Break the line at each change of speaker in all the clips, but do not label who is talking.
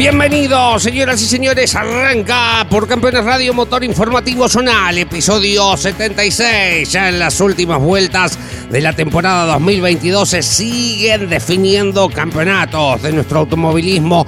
Bienvenidos, señoras y señores. Arranca por Campeones Radio Motor Informativo Zonal, episodio 76. Ya en las últimas vueltas de la temporada 2022 se siguen definiendo campeonatos de nuestro automovilismo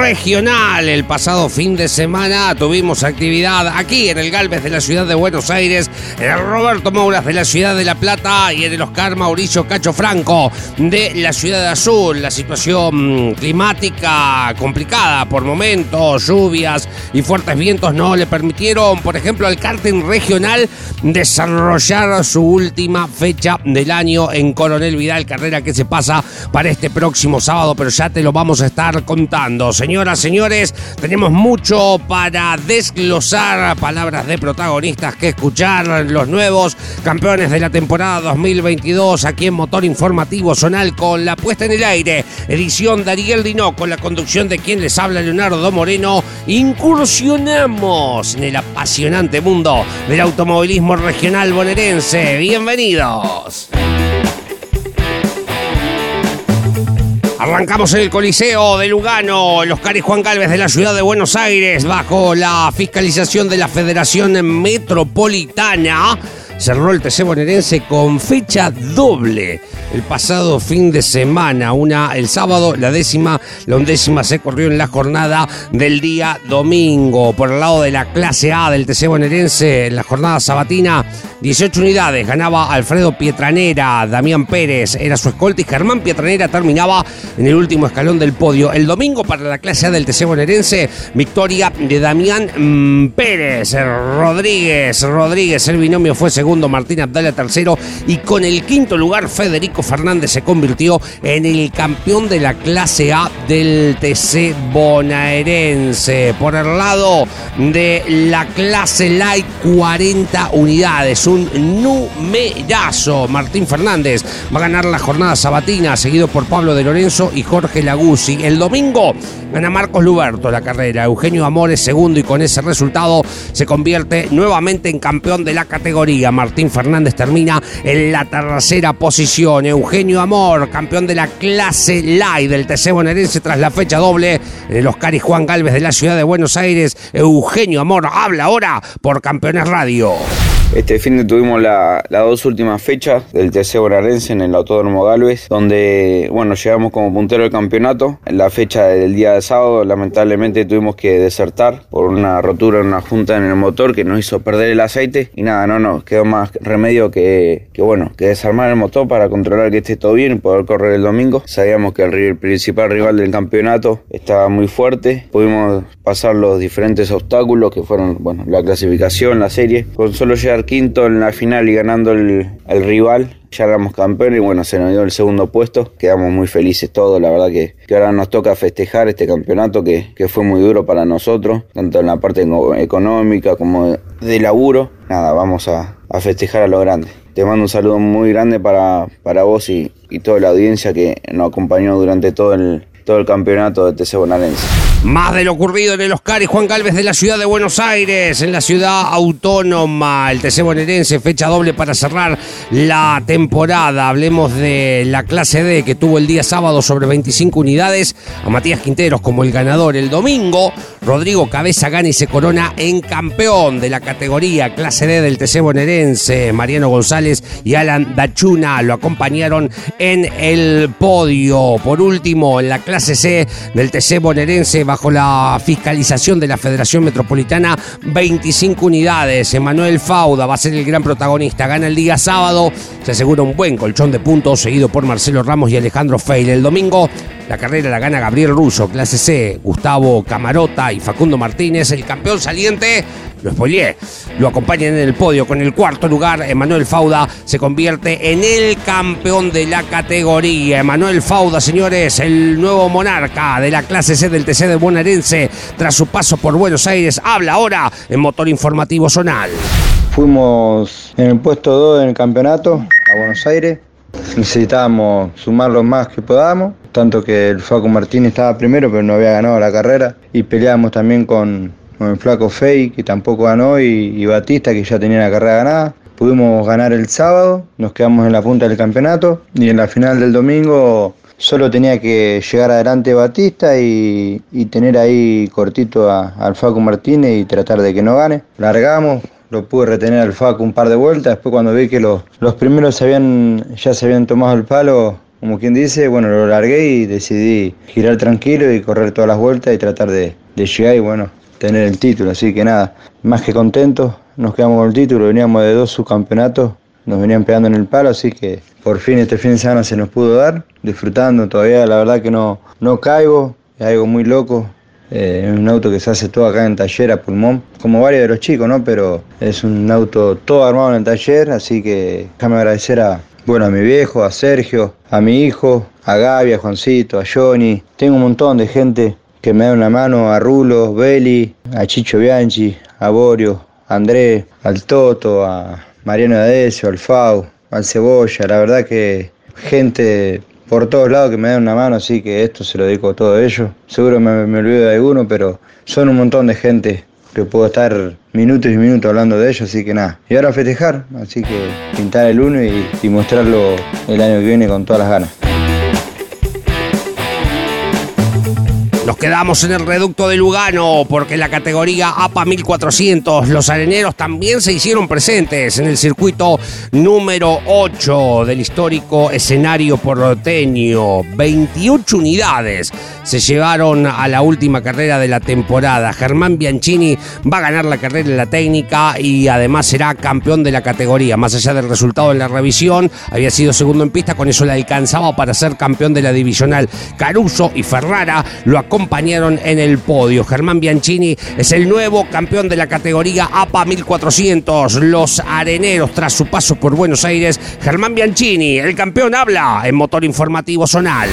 regional. El pasado fin de semana tuvimos actividad aquí en el Galvez de la ciudad de Buenos Aires, en el Roberto Mouras de la ciudad de La Plata y en el Oscar Mauricio Cacho Franco de la ciudad de Azul. La situación climática complicada por momentos, lluvias y fuertes vientos no le permitieron, por ejemplo, al karting regional desarrollar su última fecha del año en Coronel Vidal, carrera que se pasa para este próximo sábado, pero ya te lo vamos a estar contando. Señoras, señores, tenemos mucho para desglosar, palabras de protagonistas que escuchar, los nuevos campeones de la temporada 2022 aquí en Motor Informativo Zonal con la puesta en el aire, edición de Ariel Dino con la conducción de quien les habla Leonardo Moreno, incursionamos en el apasionante mundo del automovilismo regional bonaerense. Bienvenidos. Arrancamos en el Coliseo de Lugano, los Oscar Juan Galvez de la ciudad de Buenos Aires, bajo la fiscalización de la Federación Metropolitana cerró el TC bonaerense con fecha doble el pasado fin de semana. Una el sábado, la décima, la undécima se corrió en la jornada del día domingo. Por el lado de la clase A del TC bonaerense, en la jornada sabatina, 18 unidades. Ganaba Alfredo Pietranera, Damián Pérez era su escolta y Germán Pietranera terminaba en el último escalón del podio. El domingo para la clase A del TC bonaerense, victoria de Damián mm, Pérez. Rodríguez, Rodríguez, el binomio fue segundo Martín Abdala tercero y con el quinto lugar Federico Fernández se convirtió en el campeón de la clase A del TC bonaerense. Por el lado de la clase Light 40 unidades, un numerazo. Martín Fernández va a ganar la jornada sabatina seguido por Pablo de Lorenzo y Jorge Laguzzi. El domingo gana Marcos Luberto la carrera, Eugenio Amores segundo y con ese resultado se convierte nuevamente en campeón de la categoría. Martín Fernández termina en la tercera posición. Eugenio Amor, campeón de la clase Light del TC bonaerense tras la fecha doble en el Oscar y Juan Galvez de la ciudad de Buenos Aires. Eugenio Amor habla ahora por Campeones Radio.
Este fin de tuvimos las dos últimas fechas del TC Bonaerense en el Autódromo Galvez, donde bueno llegamos como puntero del campeonato. En la fecha del día de sábado, lamentablemente tuvimos que desertar por una rotura en una junta en el motor que nos hizo perder el aceite. Y nada, no nos quedó más remedio que, que bueno, que desarmar el motor para controlar que esté todo bien y poder correr el domingo. Sabíamos que el principal rival del campeonato estaba muy fuerte. Pudimos pasar los diferentes obstáculos que fueron bueno, la clasificación, la serie. Con solo llegar quinto en la final y ganando el, rival, ya éramos campeones y bueno, se nos dio el segundo puesto. Quedamos muy felices todos, la verdad que, ahora nos toca festejar este campeonato que, fue muy duro para nosotros, tanto en la parte económica como de, laburo. Nada, vamos a, festejar a lo grande. Te mando un saludo muy grande para, para vos y, y toda la audiencia que nos acompañó durante todo el, todo el campeonato de TC Bonaerense.
Más de lo ocurrido en el Oscar y Juan Galvez de la ciudad de Buenos Aires, en la ciudad autónoma. El TC bonaerense, fecha doble para cerrar la temporada. Hablemos de la clase D que tuvo el día sábado sobre 25 unidades. A Matías Quinteros como el ganador. El domingo, Rodrigo Cabeza gana y se corona en campeón de la categoría clase D del TC bonaerense. Mariano González y Alan Dachuna lo acompañaron en el podio. Por último, en la clase C del TC bonaerense bajo la fiscalización de la Federación Metropolitana, 25 unidades. Emanuel Fauda va a ser el gran protagonista. Gana el día sábado, se asegura un buen colchón de puntos, seguido por Marcelo Ramos y Alejandro Feil. El domingo La carrera la gana Gabriel Russo, clase C, Gustavo Camarota y Facundo Martínez. El campeón saliente, lo spoileé, lo acompañan en el podio con el cuarto lugar. Emanuel Fauda se convierte en el campeón de la categoría. Emanuel Fauda, señores, el nuevo monarca de la clase C del TC de Bonaerense, tras su paso por Buenos Aires, habla ahora en Motor Informativo Zonal.
Fuimos en el puesto 2 en el campeonato a Buenos Aires. Necesitábamos sumar lo más que podamos, tanto que el Facu Martínez estaba primero pero no había ganado la carrera y peleábamos también con, el Flaco Fey que tampoco ganó y, Batista que ya tenía la carrera ganada. Pudimos ganar el sábado, nos quedamos en la punta del campeonato y en la final del domingo solo tenía que llegar adelante Batista y, tener ahí cortito al Facu Martínez y tratar de que no gane. Largamos, lo pude retener al Facu un par de vueltas, después cuando vi que los, los primeros habían, ya se habían tomado el palo, como quien dice, bueno, lo largué y decidí girar tranquilo y correr todas las vueltas y tratar de, llegar y bueno, tener el título. Así que nada, más que contentos, nos quedamos con el título, veníamos de dos subcampeonatos, nos venían pegando en el palo, así que por fin este fin de semana se nos pudo dar, disfrutando todavía, la verdad que no, no caigo, es algo muy loco, es un auto que se hace todo acá en taller a pulmón, como varios de los chicos, ¿no? Pero es un auto todo armado en el taller, así que déjame agradecer a, bueno, a mi viejo, a Sergio, a mi hijo, a Gaby, a Juancito, a Johnny. Tengo un montón de gente que me da una mano, a Rulo, Beli, a Chicho Bianchi, a Borio, a Andrés, al Toto, a Mariano Adesio, al Fau, al Cebolla. La verdad que gente por todos lados que me dan una mano, así que esto se lo dedico a todos ellos. Seguro me, me olvido de alguno, pero son un montón de gente que puedo estar minutos y minutos hablando de ellos, así que nada. Y ahora festejar, así que pintar el uno y, y mostrarlo el año que viene con todas las ganas.
Quedamos en el reducto de Lugano porque la categoría APA 1400 los areneros también se hicieron presentes en el circuito número 8 del histórico escenario porteño. 28 unidades se llevaron a la última carrera de la temporada. Germán Bianchini va a ganar la carrera en la técnica y además será campeón de la categoría. Más allá del resultado en la revisión, había sido segundo en pista, con eso le alcanzaba para ser campeón de la divisional. Caruso y Ferrara lo acompañaron acompañaron en el podio. Germán Bianchini es el nuevo campeón de la categoría APA 1400. Los areneros, tras su paso por Buenos Aires, Germán Bianchini, el campeón habla en Motor Informativo Zonal.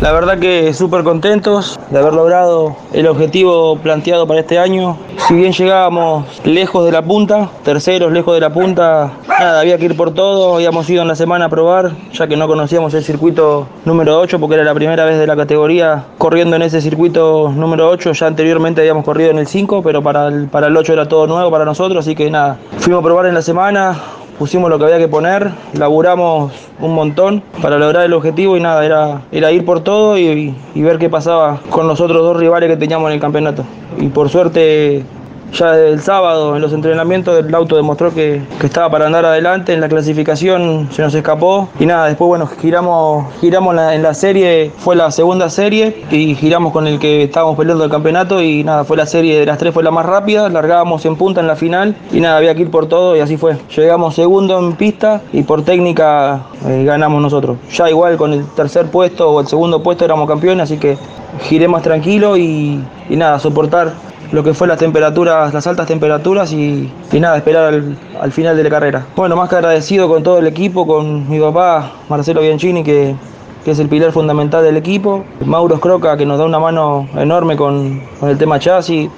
La verdad que súper contentos de haber logrado el objetivo planteado para este año. Si bien llegábamos lejos de la punta, terceros lejos de la punta, nada, había que ir por todo. Habíamos ido en la semana a probar, ya que no conocíamos el circuito número 8, porque era la primera vez de la categoría corriendo en ese circuito número 8. Ya anteriormente habíamos corrido en el 5, pero para el, para el 8 era todo nuevo para nosotros, así que nada, fuimos a probar en la semana, pusimos lo que había que poner, laburamos un montón para lograr el objetivo y nada, era, era ir por todo y, y ver qué pasaba con los otros dos rivales que teníamos en el campeonato. Y por suerte ya el sábado en los entrenamientos el auto demostró que, estaba para andar adelante, en la clasificación se nos escapó y nada, después bueno, giramos, giramos en la serie, fue la segunda serie y giramos con el que estábamos peleando el campeonato y nada, fue la serie de las tres, fue la más rápida, largábamos en punta en la final y nada, había que ir por todo y así fue. Llegamos segundo en pista y por técnica eh, ganamos nosotros. Ya igual con el tercer puesto o el segundo puesto éramos campeones, así que giré más tranquilo y, y nada, soportar lo que fue las temperaturas, las altas temperaturas y, nada, esperar al, final de la carrera. Bueno, más que agradecido con todo el equipo, con mi papá Marcelo Bianchini, que, es el pilar fundamental del equipo, Mauro Scroca, que nos da una mano enorme con, el tema chasis,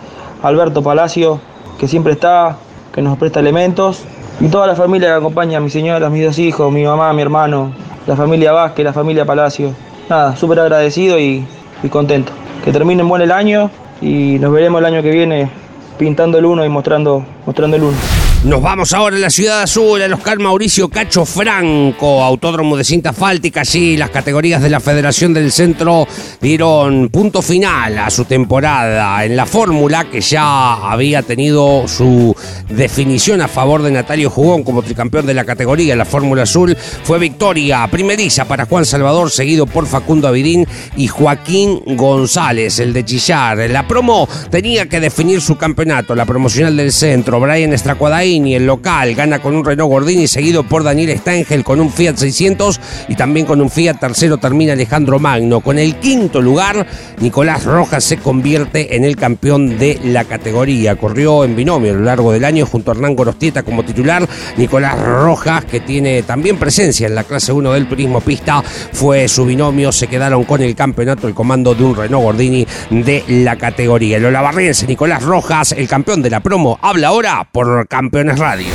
Alberto Palacio, que siempre está, que nos presta elementos, y toda la familia que acompaña, mi señora, mis dos hijos, mi mamá, mi hermano, la familia Vázquez, la familia Palacio. Nada, súper agradecido y, y contento. Que terminen buen el año y nos veremos el año que viene pintando el uno y mostrando, mostrando el uno.
Nos vamos ahora a la ciudad azul, al Oscar Mauricio Cacho Franco, autódromo de cinta fáltica. Allí las categorías de la Federación del Centro dieron punto final a su temporada en la fórmula que ya había tenido su definición a favor de Natalio Jugón como tricampeón de la categoría en la Fórmula Azul. Fue victoria primeriza para Juan Salvador, seguido por Facundo Avidín y Joaquín González, el de Chillar. La promo tenía que definir su campeonato, la promocional del centro. Brian Estracuadaini, el local, gana con un Renault Gordini, seguido por Daniel Stangel con un Fiat 600 y también con un Fiat tercero termina Alejandro Magno. Con el quinto lugar, Nicolás Rojas se convierte en el campeón de la categoría. Corrió en binomio a lo largo del año junto a Hernán Gorostieta como titular. Nicolás Rojas, que tiene también presencia en la clase 1 del turismo pista, fue su binomio. Se quedaron con el campeonato, el comando de un Renault Gordini de la categoría. El olavarriense Nicolás Rojas, el campeón de la promo, habla ahora por Campeones Radio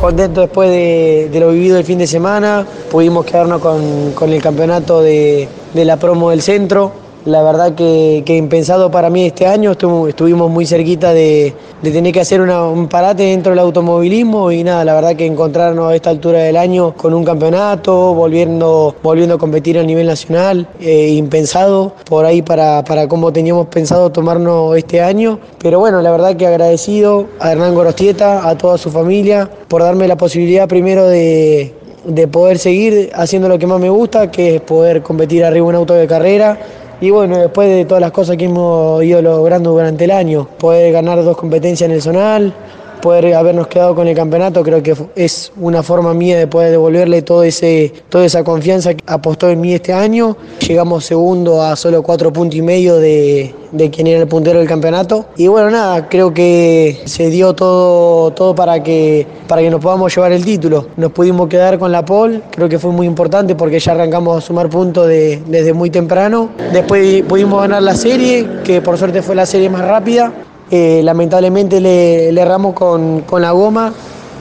contento después de, lo vivido el fin de semana. Pudimos quedarnos con, el campeonato de, de, la promo del centro. La verdad que, que, impensado para mí este año, estuvimos muy cerquita de, tener que hacer un parate dentro del automovilismo y nada, la verdad que encontrarnos a esta altura del año con un campeonato, volviendo, volviendo a competir a nivel nacional, eh, impensado por ahí para, para cómo teníamos pensado tomarnos este año. Pero bueno, la verdad que agradecido a Hernán Gorostieta, a toda su familia, por darme la posibilidad primero de, de poder seguir haciendo lo que más me gusta, que es poder competir arriba en un auto de carrera y bueno, después de todas las cosas que hemos ido logrando durante el año, poder ganar dos competencias en el zonal, poder habernos quedado con el campeonato, creo que es una forma mía de poder devolverle todo ese, toda esa confianza que apostó en mí este año. Llegamos segundo a solo cuatro puntos y medio de, de quien era el puntero del campeonato. Y bueno, nada, creo que se dio todo, todo para, que, para que nos podamos llevar el título. Nos pudimos quedar con la pole, creo que fue muy importante porque ya arrancamos a sumar puntos desde muy temprano. Después pudimos ganar la serie, que por suerte fue la serie más rápida. Eh, lamentablemente le, erramos con, con la goma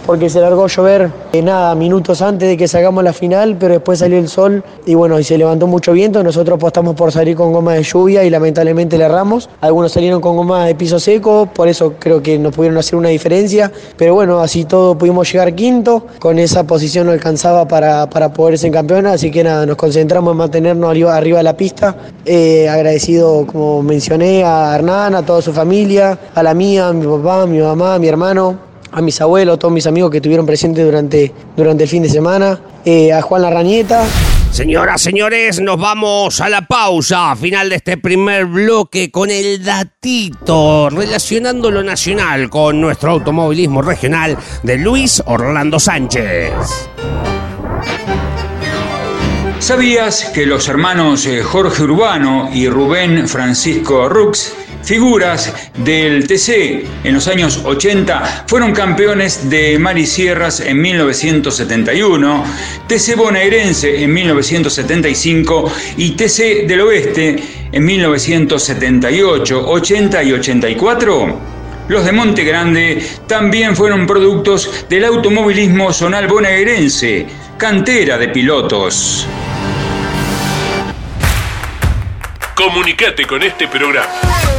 porque se largó a llover eh, nada, minutos antes de que salgamos la final, pero después salió el sol y bueno, y se levantó mucho viento. Nosotros apostamos por salir con goma de lluvia y lamentablemente le erramos. Algunos salieron con goma de piso seco, por eso creo que nos pudieron hacer una diferencia. Pero bueno, así todo pudimos llegar quinto. Con esa posición no alcanzaba para, para poder ser campeón, así que nada, nos concentramos en mantenernos arriba, arriba de la pista. Eh, agradecido, como mencioné, a Hernán, a toda su familia, a la mía, a mi papá, a mi mamá, a mi hermano a mis abuelos, a todos mis amigos que estuvieron presentes durante, durante el fin de semana, eh, a Juan Larrañeta.
Señoras, señores, nos vamos a la pausa final de este primer bloque con el datito relacionando lo nacional con nuestro automovilismo regional de Luis Orlando Sánchez.
¿Sabías que los hermanos eh, Jorge Urbano y Rubén Francisco Rux Figuras del TC en los años 80 fueron campeones de Marisierras en 1971, TC bonaerense en 1975 y TC del Oeste en 1978, 80 y 84. Los de Monte Grande también fueron productos del automovilismo zonal bonaerense, cantera de pilotos.
Comunicate con este programa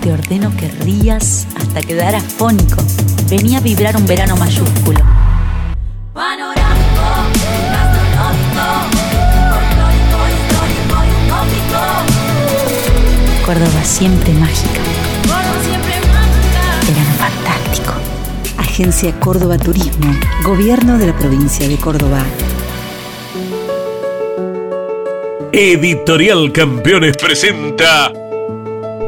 Te ordeno que rías hasta quedar afónico venía a vibrar un verano mayúsculo. Córdoba siempre mágica. Verano fantástico. Agencia Córdoba Turismo, Gobierno de la provincia de Córdoba.
Editorial Campeones presenta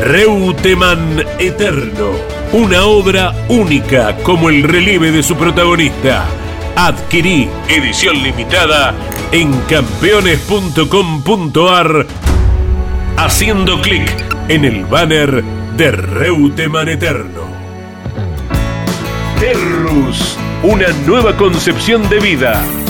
Reutemann Eterno una obra única como el relieve de su protagonista, Adquirí edición limitada en campeones.com.ar haciendo clic en el banner de Reuteman Eterno. Terrus, una nueva concepción de vida.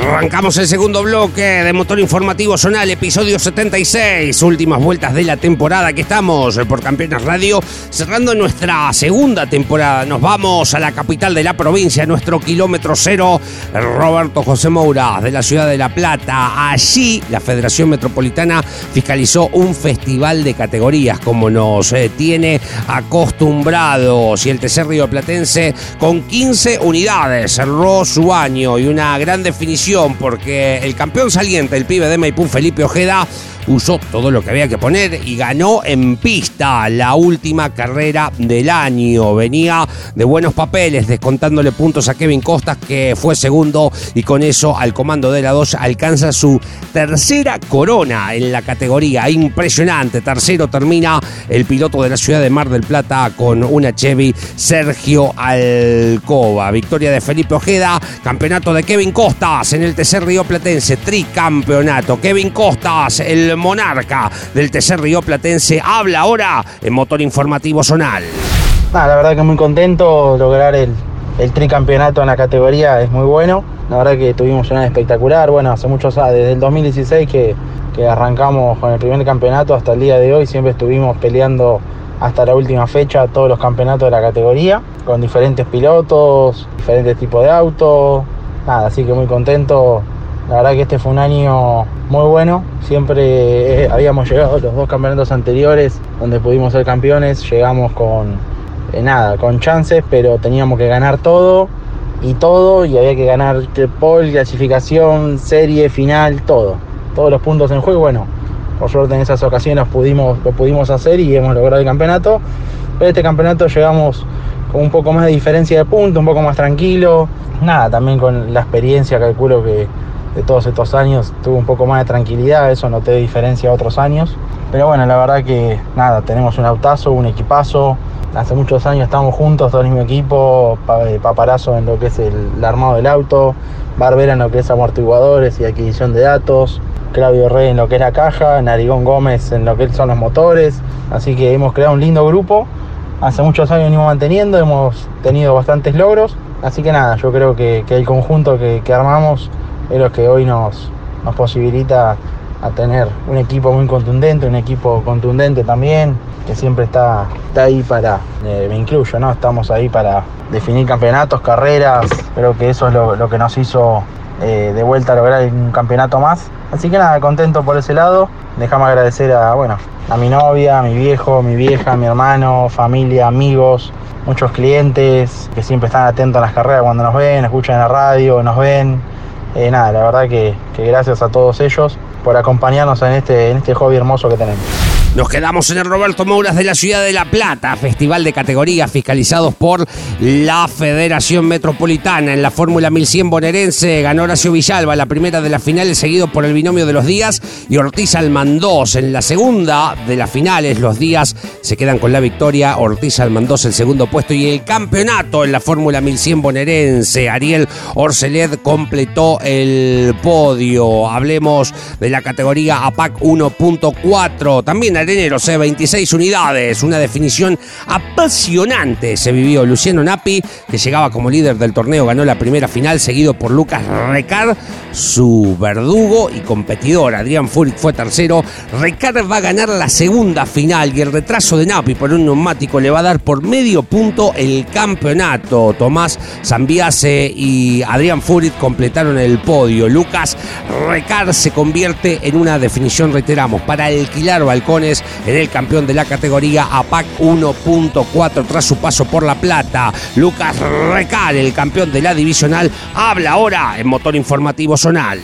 Arrancamos el segundo bloque de Motor Informativo Zonal, episodio 76, últimas vueltas de la temporada que estamos por Campeones Radio, cerrando nuestra segunda temporada. Nos vamos a la capital de la provincia, nuestro kilómetro cero, Roberto José Moura, de la ciudad de La Plata. Allí la Federación Metropolitana fiscalizó un festival de categorías, como nos eh, tiene acostumbrados. Y el TC Río Platense, con 15 unidades, cerró su año y una gran definición porque el campeón saliente, el pibe de Maipú, Felipe Ojeda, usó todo lo que había que poner y ganó en pista la última carrera del año. Venía de buenos papeles, descontándole puntos a Kevin Costas, que fue segundo y con eso al comando de la 2 alcanza su tercera corona en la categoría. Impresionante. Tercero termina el piloto de la ciudad de Mar del Plata con una Chevy Sergio Alcoba. Victoria de Felipe Ojeda, campeonato de Kevin Costas en el TC Río Platense, tricampeonato. Kevin Costas, el monarca del TC Río Platense, habla ahora en Motor Informativo Zonal.
la verdad que muy contento, lograr el, el tricampeonato en la categoría es muy bueno. La verdad que tuvimos una espectacular, bueno, hace muchos años, desde el 2016 que, que arrancamos con el primer campeonato hasta el día de hoy, siempre estuvimos peleando hasta la última fecha todos los campeonatos de la categoría, con diferentes pilotos, diferentes tipos de autos. Nada, así que muy contento la verdad que este fue un año muy bueno. Siempre eh, habíamos llegado los dos campeonatos anteriores donde pudimos ser campeones. Llegamos con eh, nada, con chances, pero teníamos que ganar todo y todo y había que ganar pole, clasificación, serie, final, todo. Todos los puntos en juego, bueno, por suerte en esas ocasiones pudimos, lo pudimos hacer y hemos logrado el campeonato. Pero este campeonato llegamos con un poco más de diferencia de puntos, un poco más tranquilo. Nada, también con la experiencia calculo que de todos estos años tuve un poco más de tranquilidad, eso noté diferencia a otros años. Pero bueno, la verdad que nada, tenemos un autazo, un equipazo. Hace muchos años estamos juntos, todo el mismo equipo, eh, Paparazo en lo que es el, armado del auto, Barbera en lo que es amortiguadores y adquisición de datos, Claudio Rey en lo que es la caja, Narigón Gómez en lo que son los motores. Así que hemos creado un lindo grupo. Hace muchos años venimos manteniendo, hemos tenido bastantes logros. Así que nada, yo creo que, el conjunto que, que armamos es lo que hoy nos, posibilita a tener un equipo muy contundente, un equipo contundente también, que siempre está, ahí para, eh, me incluyo, ¿no? Estamos ahí para definir campeonatos, carreras, creo que eso es lo, que nos hizo eh, de vuelta a lograr un campeonato más. Así que nada, contento por ese lado. Déjame agradecer a, bueno, a mi novia, a mi viejo, mi vieja, mi hermano, familia, amigos, muchos clientes que siempre están atentos a las carreras cuando nos ven, escuchan la radio, nos ven. Eh, nada, la verdad que, gracias a todos ellos por acompañarnos en este, en este hobby hermoso que tenemos.
Nos quedamos en el Roberto Mouras de la ciudad de La Plata, festival de categorías fiscalizados por la Federación Metropolitana. En la Fórmula 1100 bonaerense ganó Horacio Villalba la primera de las finales, seguido por el binomio de los días y Ortiz Almandós. En la segunda de las finales, los días se quedan con la victoria. Ortiz Almandós el segundo puesto y el campeonato en la Fórmula 1100 bonaerense. Ariel Orceled completó el podio. Hablemos de la categoría APAC 1.4. También Arenero C, 26 unidades. Una definición apasionante se vivió. Luciano Napi, que llegaba como líder del torneo, ganó la primera final, seguido por Lucas Recar, su verdugo y competidor. Adrián Furik fue tercero. Recar va a ganar la segunda final y el retraso de Napi por un neumático le va a dar por medio punto el campeonato. Tomás Zambiase y Adrián Furik completaron el podio. Lucas Recar se convierte en una definición, reiteramos, para alquilar balcones en el campeón de la categoría APAC 1.4 tras su paso por La Plata. Lucas Recal, el campeón de la divisional, habla ahora en Motor Informativo Zonal.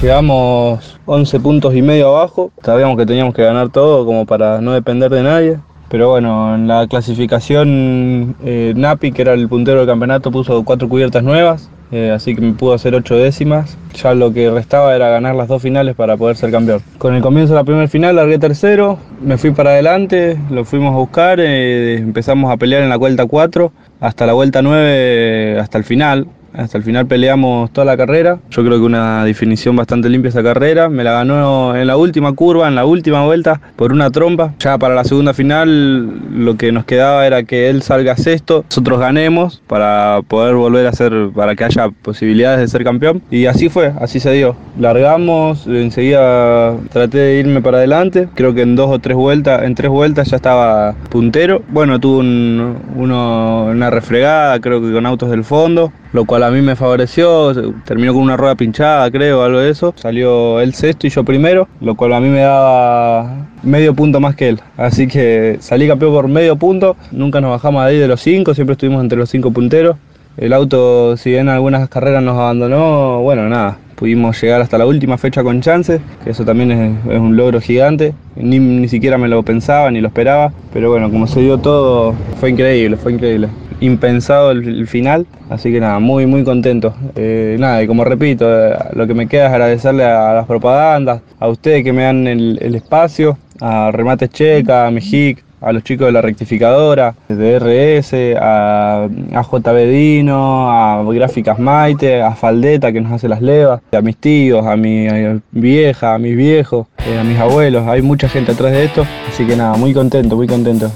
Llegamos 11 puntos y medio abajo, sabíamos que teníamos que ganar todo como para no depender de nadie. Pero bueno, en la clasificación eh, Napi, que era el puntero del campeonato, puso cuatro cubiertas nuevas, eh, así que me pudo hacer ocho décimas. Ya lo que restaba era ganar las dos finales para poder ser campeón. Con el comienzo de la primera final largué tercero, me fui para adelante, lo fuimos a buscar, eh, empezamos a pelear en la vuelta 4 hasta la vuelta 9, hasta el final. Hasta el final peleamos toda la carrera. Yo creo que una definición bastante limpia esa carrera. Me la ganó en la última curva, en la última vuelta, por una trompa. Ya para la segunda final lo que nos quedaba era que él salga sexto, nosotros ganemos para poder volver a ser, para que haya posibilidades de ser campeón. Y así fue, así se dio. Largamos, enseguida traté de irme para adelante. Creo que en dos o tres vueltas, en tres vueltas ya estaba puntero. Bueno, tuvo una refregada, creo que con autos del fondo lo cual a mí me favoreció. Terminó con una rueda pinchada, creo, algo de eso. Salió él sexto y yo primero, lo cual a mí me daba medio punto más que él. Así que salí campeón por medio punto. Nunca nos bajamos de ahí de los cinco, siempre estuvimos entre los cinco punteros. El auto, si bien algunas carreras nos abandonó, bueno, nada, pudimos llegar hasta la última fecha con chances, que eso también es, un logro gigante. Ni, ni siquiera me lo pensaba ni lo esperaba, pero bueno, como se dio todo, fue increíble, fue increíble impensado el, final, así que nada, muy muy contento. Eh, nada, y como repito, eh, lo que me queda es agradecerle a, las propagandas, a ustedes que me dan el, espacio, a Remates Checa, a Mejic, a los chicos de la rectificadora, de RS, a, a JB Dino, a Gráficas Maite, a Faldeta que nos hace las levas, a mis tíos, a mi vieja, a mis viejos, eh, a mis abuelos, hay mucha gente atrás de esto, así que nada, muy contento, muy contento.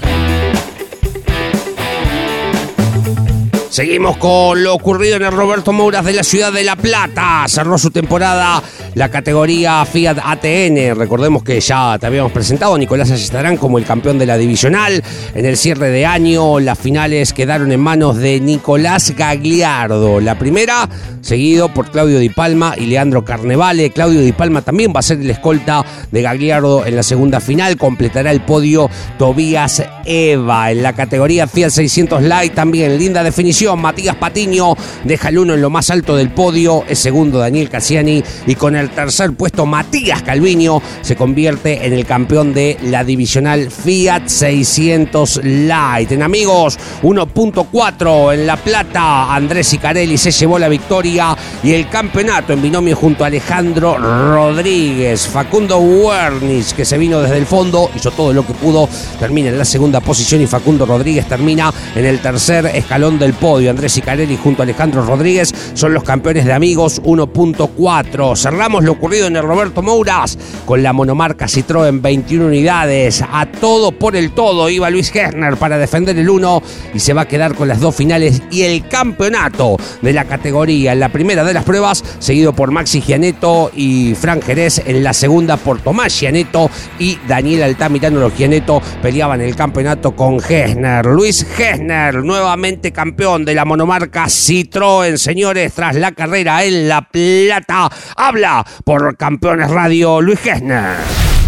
Seguimos con lo ocurrido en el Roberto Mouras de la ciudad de La Plata. Cerró su temporada la categoría Fiat ATN. Recordemos que ya te habíamos presentado Nicolás Ayestarán como el campeón de la divisional. En el cierre de año, las finales quedaron en manos de Nicolás Gagliardo. La primera, seguido por Claudio Di Palma y Leandro Carnevale. Claudio Di Palma también va a ser el escolta de Gagliardo en la segunda final. Completará el podio Tobías Eva. En la categoría Fiat 600 Light también linda definición Matías Patiño deja el uno en lo más alto del podio. Es segundo Daniel Cassiani. Y con el tercer puesto Matías Calviño se convierte en el campeón de la divisional Fiat 600 Light. En amigos, 1.4 en La Plata. Andrés Icarelli se llevó la victoria y el campeonato en binomio junto a Alejandro Rodríguez. Facundo Wernis, que se vino desde el fondo, hizo todo lo que pudo, termina en la segunda posición y Facundo Rodríguez termina en el tercer escalón del podio. Andrés Icarelli junto a Alejandro Rodríguez son los campeones de amigos 1.4. Cerramos lo ocurrido en el Roberto Mouras con la monomarca Citroën 21 unidades. A todo por el todo iba Luis Gessner para defender el 1 y se va a quedar con las dos finales y el campeonato de la categoría en la primera de las pruebas, seguido por Maxi Gianeto y Fran Jerez en la segunda por Tomás Gianeto y Daniel Altamirano. Los Gianeto peleaban el campeonato con Gessner. Luis Gessner, nuevamente campeón de la monomarca Citroën, señores, tras la carrera en La Plata. Habla por Campeones Radio Luis Gessner.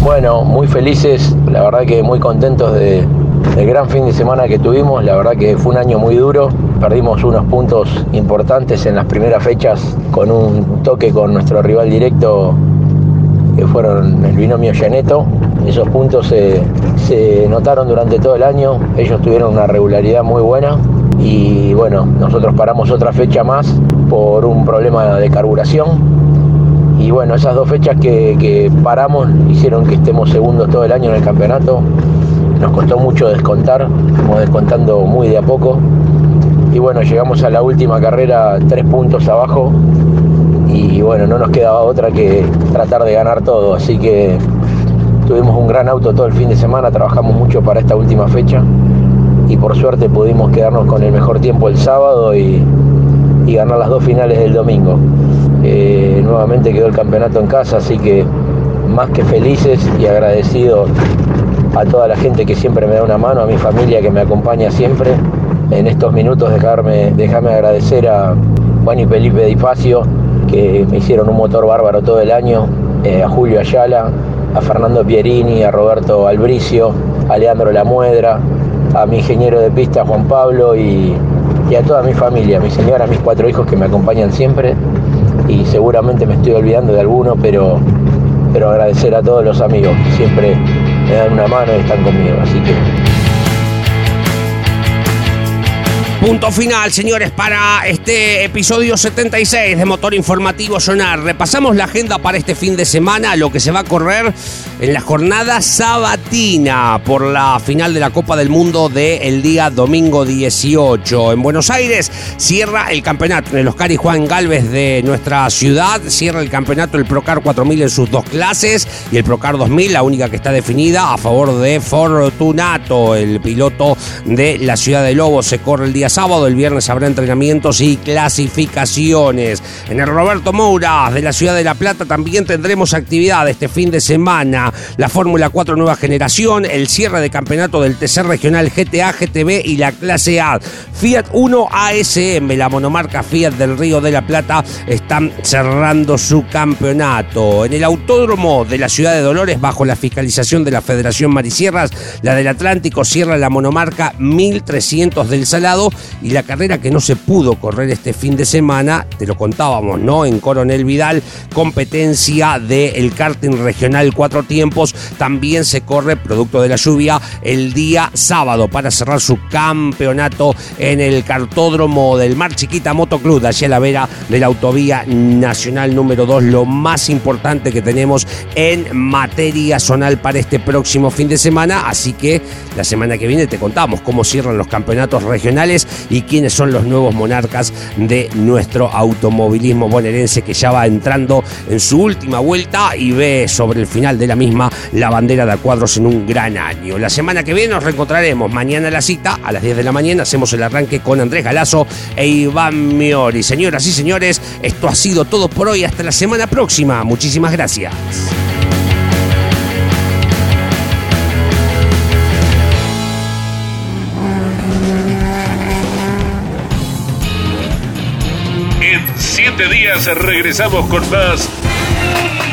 Bueno, muy felices, la verdad que muy contentos de, del gran fin de semana que tuvimos, la verdad que fue un año muy duro, perdimos unos puntos importantes en las primeras fechas con un toque con nuestro rival directo que fueron el binomio Geneto. Esos puntos se, se notaron durante todo el año, ellos tuvieron una regularidad muy buena y bueno, nosotros paramos otra fecha más por un problema de carburación. Y bueno, esas dos fechas que, que paramos hicieron que estemos segundos todo el año en el campeonato. Nos costó mucho descontar, estamos descontando muy de a poco. Y bueno, llegamos a la última carrera tres puntos abajo y bueno, no nos quedaba otra que tratar de ganar todo. Así que tuvimos un gran auto todo el fin de semana, trabajamos mucho para esta última fecha y por suerte pudimos quedarnos con el mejor tiempo el sábado y, y ganar las dos finales del domingo. Eh, nuevamente quedó el campeonato en casa, así que más que felices y agradecidos a toda la gente que siempre me da una mano, a mi familia que me acompaña siempre. En estos minutos dejarme, dejarme agradecer a Juan y Felipe Di Facio, que me hicieron un motor bárbaro todo el año, eh, a Julio Ayala, a Fernando Pierini, a Roberto Albricio, a Leandro Lamuedra, a mi ingeniero de pista Juan Pablo y, y a toda mi familia, a mi señora, a mis cuatro hijos que me acompañan siempre y seguramente me estoy olvidando de alguno, pero, pero agradecer a todos los amigos que siempre me dan una mano y están conmigo. Así que
Punto final, señores, para este episodio 76 de Motor Informativo Sonar. Repasamos la agenda para este fin de semana, lo que se va a correr en la jornada sabatina por la final de la Copa del Mundo del día domingo 18. En Buenos Aires cierra el campeonato en el Oscar y Juan Galvez de nuestra ciudad. Cierra el campeonato el Procar 4000 en sus dos clases y el Procar 2000, la única que está definida a favor de Fortunato, el piloto de la ciudad de Lobo. Se corre el día sábado, el viernes habrá entrenamientos y clasificaciones. En el Roberto Moura de la ciudad de La Plata también tendremos actividad este fin de semana. La Fórmula 4 Nueva Generación, el cierre de campeonato del TC Regional GTA, GTB y la clase A. Fiat 1 ASM, la monomarca Fiat del Río de la Plata, están cerrando su campeonato. En el Autódromo de la ciudad de Dolores, bajo la fiscalización de la Federación Marisierras, la del Atlántico cierra la monomarca 1300 del Salado y la carrera que no se pudo correr este fin de semana, te lo contábamos, ¿no? En Coronel Vidal, competencia del karting regional cuatro tiempos, también se corre, producto de la lluvia, el día sábado para cerrar su campeonato en el cartódromo del Mar Chiquita Motoclub, allá a la vera de la autovía nacional número 2, lo más importante que tenemos en materia zonal para este próximo fin de semana, así que la semana que viene te contamos cómo cierran los campeonatos regionales y quiénes son los nuevos monarcas de nuestro automovilismo bonaerense que ya va entrando en su última vuelta y ve sobre el final de la misma la bandera de cuadros en un gran año. La semana que viene nos reencontraremos. Mañana la cita a las 10 de la mañana hacemos el arranque con Andrés Galazo e Iván Miori. Señoras y señores, esto ha sido todo por hoy. Hasta la semana próxima. Muchísimas gracias.
En siete días regresamos con más